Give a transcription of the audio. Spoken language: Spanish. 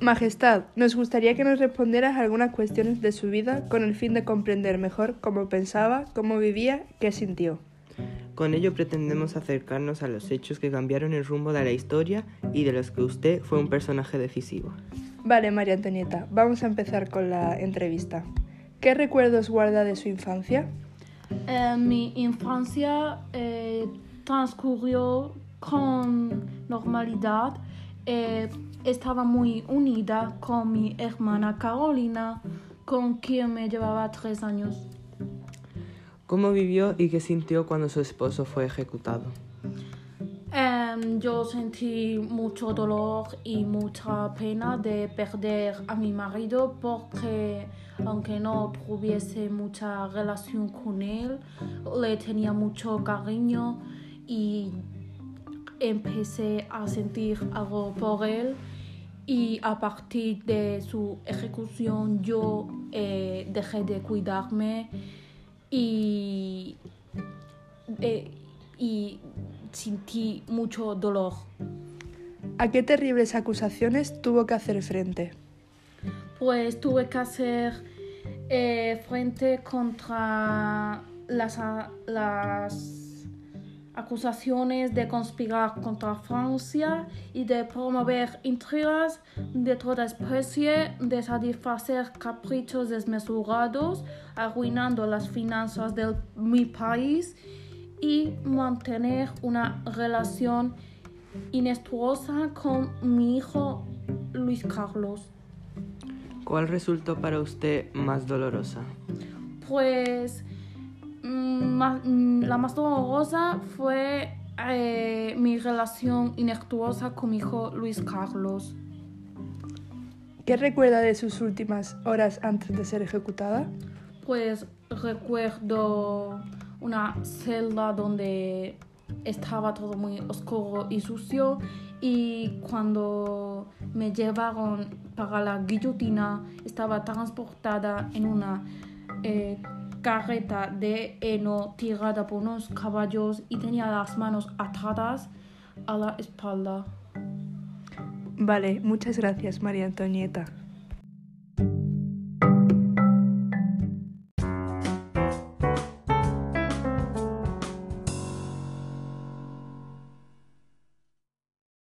Majestad, nos gustaría que nos respondieras algunas cuestiones de su vida con el fin de comprender mejor cómo pensaba, cómo vivía, qué sintió. Con ello pretendemos acercarnos a los hechos que cambiaron el rumbo de la historia y de los que usted fue un personaje decisivo. Vale, María Antonieta, vamos a empezar con la entrevista. ¿Qué recuerdos guarda de su infancia? Eh, mi infancia eh, transcurrió con normalidad. Eh, estaba muy unida con mi hermana Carolina, con quien me llevaba tres años. ¿Cómo vivió y qué sintió cuando su esposo fue ejecutado? Em, yo sentí mucho dolor y mucha pena de perder a mi marido porque aunque no tuviese mucha relación con él, le tenía mucho cariño y empecé a sentir algo por él y a partir de su ejecución yo eh, dejé de cuidarme y, eh, y sentí mucho dolor. ¿A qué terribles acusaciones tuvo que hacer frente? Pues tuve que hacer eh, frente contra las, las acusaciones de conspirar contra Francia y de promover intrigas de toda especie, de satisfacer caprichos desmesurados, arruinando las finanzas de mi país y mantener una relación inestuosa con mi hijo Luis Carlos. ¿Cuál resultó para usted más dolorosa? Pues mm, mm, la más dolorosa fue eh, mi relación inestuosa con mi hijo Luis Carlos. ¿Qué recuerda de sus últimas horas antes de ser ejecutada? Pues recuerdo una celda donde estaba todo muy oscuro y sucio y cuando me llevaron para la guillotina estaba transportada en una eh, carreta de heno tirada por unos caballos y tenía las manos atadas a la espalda. Vale, muchas gracias María Antonieta.